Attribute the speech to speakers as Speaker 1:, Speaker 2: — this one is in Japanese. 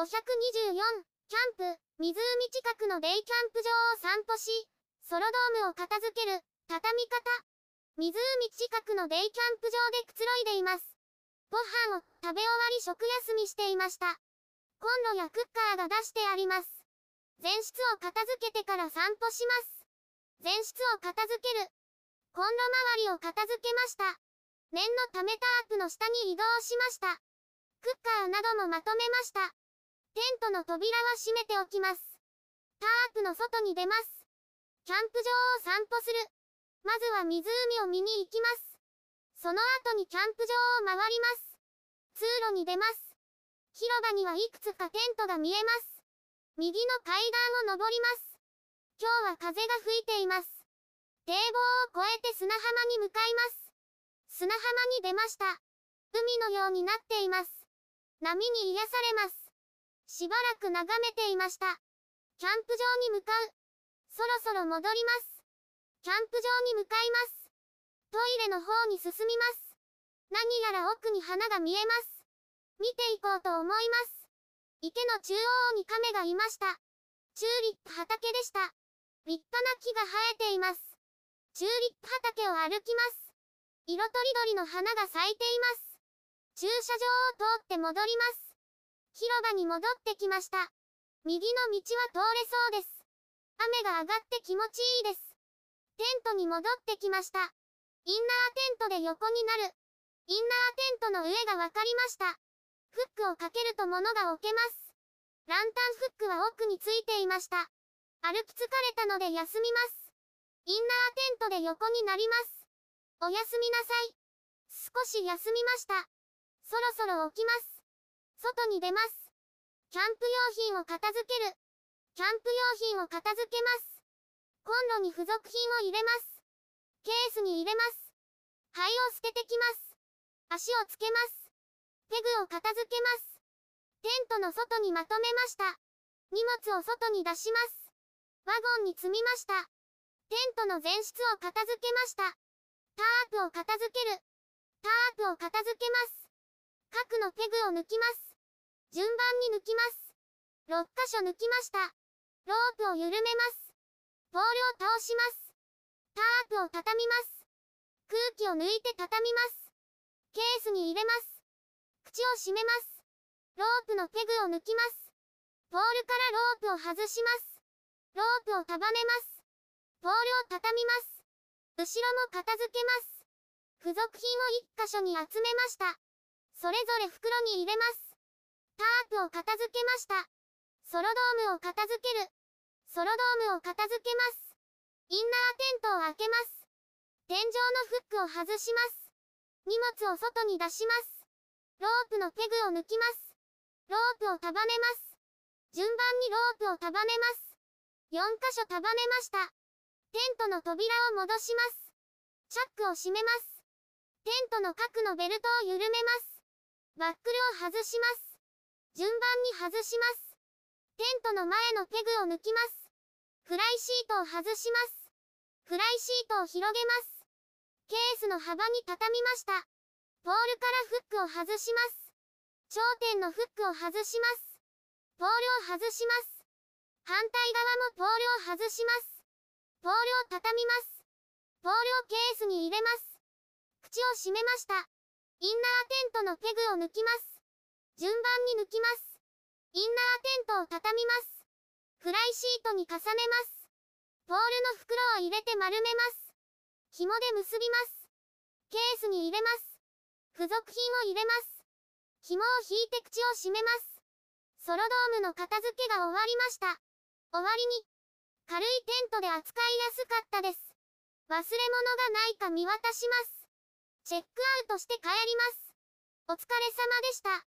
Speaker 1: 524、キャンプ、湖近くのデイキャンプ場を散歩し、ソロドームを片付ける、畳み方。湖近くのデイキャンプ場でくつろいでいます。ご飯を食べ終わり食休みしていました。コンロやクッカーが出してあります。前室を片付けてから散歩します。前室を片付ける。コンロ周りを片付けました。念のためタープの下に移動しました。クッカーなどもまとめました。テントの扉は閉めておきます。タープの外に出ます。キャンプ場を散歩する。まずは湖を見に行きます。その後にキャンプ場を回ります。通路に出ます。広場にはいくつかテントが見えます。右の階段を登ります。今日は風が吹いています。堤防を越えて砂浜に向かいます。砂浜に出ました。海のようになっています。波に癒されます。しばらく眺めていました。キャンプ場に向かう。そろそろ戻ります。キャンプ場に向かいます。トイレの方に進みます。何やら奥に花が見えます。見ていこうと思います。池の中央に亀がいました。チューリップ畑でした。立派な木が生えています。チューリップ畑を歩きます。色とりどりの花が咲いています。駐車場を通って戻ります。広場に戻ってきました。右の道は通れそうです。雨が上がって気持ちいいです。テントに戻ってきました。インナーテントで横になる。インナーテントの上がわかりました。フックをかけると物が置けます。ランタンフックは奥についていました。歩き疲れたので休みます。インナーテントで横になります。おやすみなさい。少し休みました。そろそろ起きます。外に出ます。キャンプ用品を片付ける。キャンプ用品を片付けます。コンロに付属品を入れます。ケースに入れます。灰を捨ててきます。足をつけます。ペグを片付けます。テントの外にまとめました。荷物を外に出します。ワゴンに積みました。テントの前室を片付けました。タープを片付ける。タープを片付けます。角のペグを抜きます。順番に抜きます。6箇所抜きました。ロープを緩めます。ポールを倒します。タープを畳みます。空気を抜いて畳みます。ケースに入れます。口を閉めます。ロープのペグを抜きます。ポールからロープを外します。ロープを束ねます。ポールを畳みます。後ろも片付けます。付属品を1箇所に集めました。それぞれ袋に入れます。タープを片付けました。ソロドームを片付ける。ソロドームを片付けます。インナーテントを開けます。天井のフックを外します。荷物を外に出します。ロープのペグを抜きます。ロープを束ねます。順番にロープを束ねます。4箇所束ねました。テントの扉を戻します。チャックを閉めます。テントの角のベルトを緩めます。バックルを外します。順番に外します。テントの前のペグを抜きます。フライシートを外します。フライシートを広げます。ケースの幅に畳みました。ポールからフックを外します。頂点のフックを外します。ポールを外します。反対側もポールを外します。ポールを畳みます。ポールをケースに入れます。口を閉めました。インナーテントのペグを抜きます。順番に抜きます。インナーテントを畳みます。フライシートに重ねます。ポールの袋を入れて丸めます。紐で結びます。ケースに入れます。付属品を入れます。紐を引いて口を閉めます。ソロドームの片付けが終わりました。終わりに、軽いテントで扱いやすかったです。忘れ物がないか見渡します。チェックアウトして帰ります。お疲れ様でした。